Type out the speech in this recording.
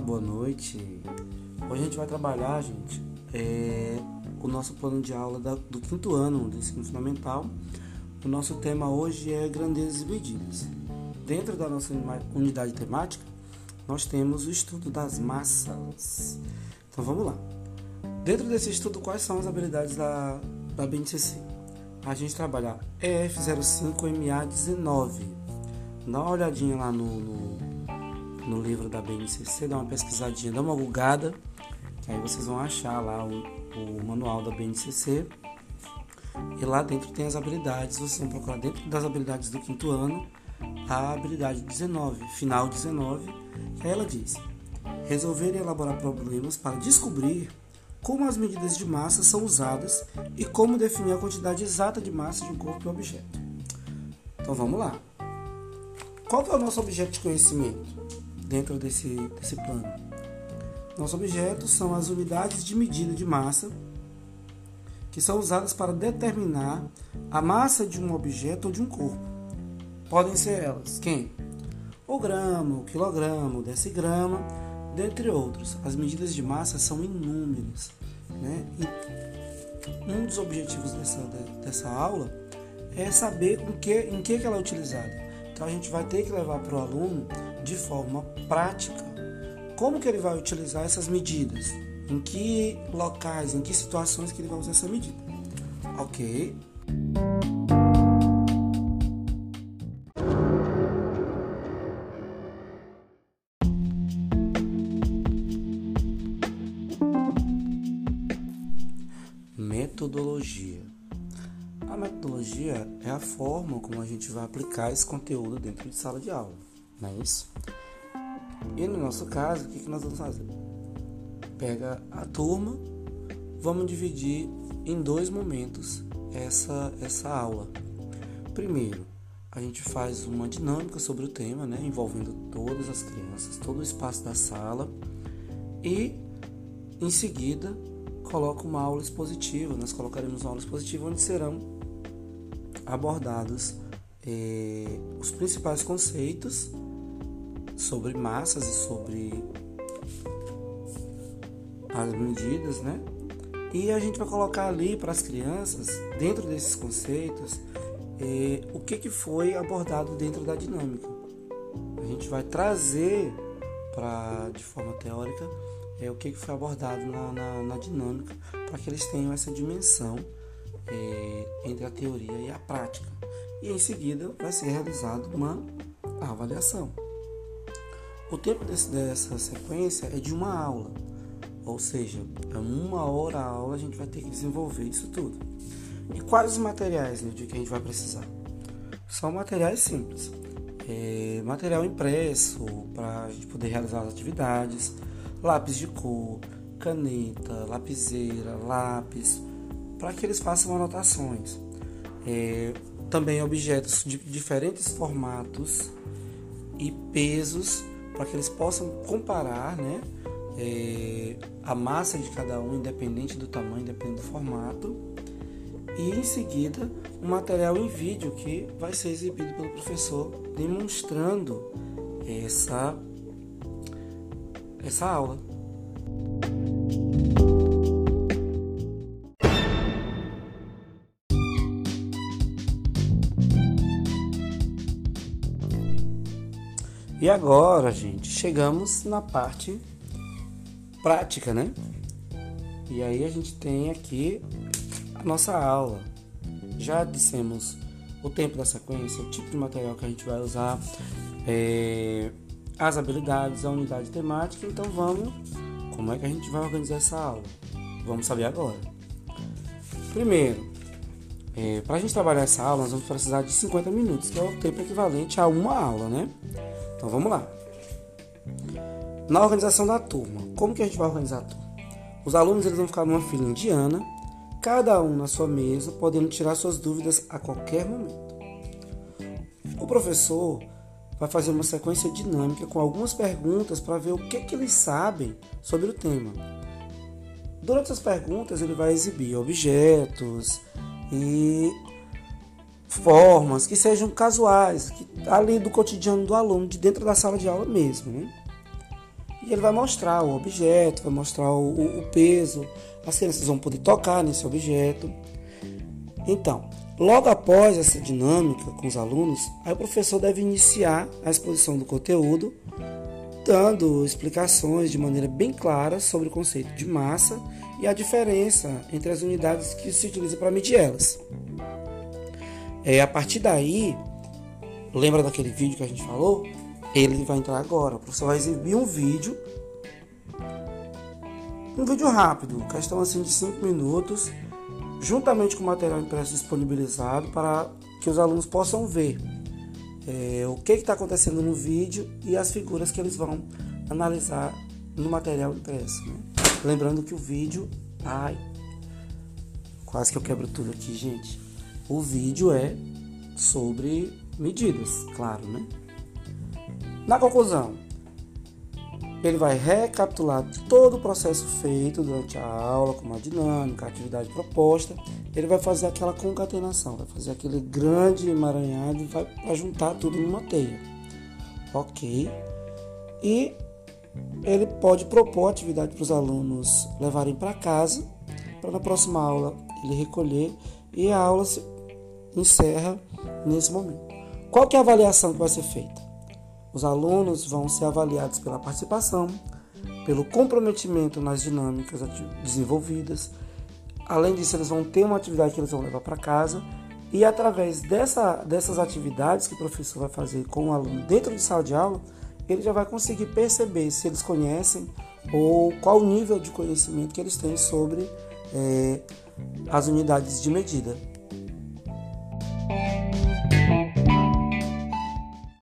Boa noite. Hoje a gente vai trabalhar, gente, é, o nosso plano de aula da, do quinto ano do ensino fundamental. O nosso tema hoje é grandezas e medidas. Dentro da nossa unidade temática, nós temos o estudo das massas. Então vamos lá. Dentro desse estudo, quais são as habilidades da, da BNCC? A gente trabalha EF05MA19. Dá uma olhadinha lá no, no, no, livro da BNCC, dá uma pesquisadinha, dá uma bugada, que aí vocês vão achar lá o, o manual da BNCC. E lá dentro tem as habilidades, vocês vão procurar dentro das habilidades do quinto ano a habilidade 19, final 19, que ela diz: resolver e elaborar problemas para descobrir como as medidas de massa são usadas e como definir a quantidade exata de massa de um corpo e objeto. Então vamos lá. Qual é o nosso objeto de conhecimento dentro desse, desse plano? Nosso objeto são as unidades de medida de massa que são usadas para determinar a massa de um objeto ou de um corpo. Podem ser elas quem? O grama, o quilograma, o decigrama dentre outros. As medidas de massa são inúmeras. Né? E um dos objetivos dessa, dessa aula é saber em que, em que ela é utilizada. Então a gente vai ter que levar para o aluno de forma prática como que ele vai utilizar essas medidas, em que locais, em que situações que ele vai usar essa medida. Ok? Metodologia. A metodologia é a forma como a gente vai aplicar esse conteúdo dentro de sala de aula, não é isso? E no nosso caso, o que, que nós vamos fazer? Pega a turma, vamos dividir em dois momentos essa, essa aula. Primeiro, a gente faz uma dinâmica sobre o tema, né, envolvendo todas as crianças, todo o espaço da sala, e em seguida coloca uma aula expositiva. Nós colocaremos uma aula expositiva onde serão abordados eh, os principais conceitos sobre massas e sobre as medidas, né? E a gente vai colocar ali para as crianças, dentro desses conceitos, eh, o que, que foi abordado dentro da dinâmica. A gente vai trazer para de forma teórica é, o que, que foi abordado na, na, na dinâmica para que eles tenham essa dimensão é, entre a teoria e a prática. E em seguida vai ser realizada uma avaliação. O tempo desse, dessa sequência é de uma aula, ou seja, é uma hora a aula a gente vai ter que desenvolver isso tudo. E quais os materiais né, de que a gente vai precisar? São materiais simples. É, material impresso para a gente poder realizar as atividades, lápis de cor, caneta, lapiseira, lápis, para que eles façam anotações. É, também objetos de diferentes formatos e pesos para que eles possam comparar né, é, a massa de cada um, independente do tamanho, independente do formato. E em seguida, um material em vídeo que vai ser exibido pelo professor, demonstrando essa, essa aula. E agora, gente, chegamos na parte prática, né? E aí a gente tem aqui a nossa aula. Já dissemos o tempo da sequência, o tipo de material que a gente vai usar, é, as habilidades, a unidade temática. Então vamos, como é que a gente vai organizar essa aula? Vamos saber agora. Primeiro, é, para a gente trabalhar essa aula, nós vamos precisar de 50 minutos, que é o tempo equivalente a uma aula, né? Então vamos lá. Na organização da turma, como que a gente vai organizar a turma? Os alunos eles vão ficar numa fila indiana, cada um na sua mesa, podendo tirar suas dúvidas a qualquer momento. O professor vai fazer uma sequência dinâmica com algumas perguntas para ver o que, que eles sabem sobre o tema. Durante as perguntas, ele vai exibir objetos e formas que sejam casuais, que, ali do cotidiano do aluno, de dentro da sala de aula mesmo. Né? e ele vai mostrar o objeto, vai mostrar o, o, peso, as crianças vão poder tocar nesse objeto. Então, logo após essa dinâmica com os alunos, aí o professor deve iniciar a exposição do conteúdo, dando explicações de maneira bem clara sobre o conceito de massa e a diferença entre as unidades que se utiliza para medir elas. É, a partir daí, lembra daquele vídeo que a gente falou? Ele vai entrar agora. O professor vai exibir um vídeo, um vídeo rápido, questão assim de 5 minutos, juntamente com o material impresso disponibilizado para que os alunos possam ver é, o que está acontecendo no vídeo e as figuras que eles vão analisar no material impresso. Né? Lembrando que o vídeo. Ai, quase que eu quebro tudo aqui, gente. O vídeo é sobre medidas, claro, né? Na conclusão, ele vai recapitular todo o processo feito durante a aula, como a dinâmica, a atividade proposta. Ele vai fazer aquela concatenação, vai fazer aquele grande emaranhado e vai juntar tudo numa teia. Ok? E ele pode propor atividade para os alunos levarem para casa, para na próxima aula ele recolher e a aula se encerra nesse momento. Qual que é a avaliação que vai ser feita? Os alunos vão ser avaliados pela participação, pelo comprometimento nas dinâmicas desenvolvidas. Além disso, eles vão ter uma atividade que eles vão levar para casa e através dessa, dessas atividades que o professor vai fazer com o aluno dentro de sala de aula, ele já vai conseguir perceber se eles conhecem ou qual nível de conhecimento que eles têm sobre é, as unidades de medida.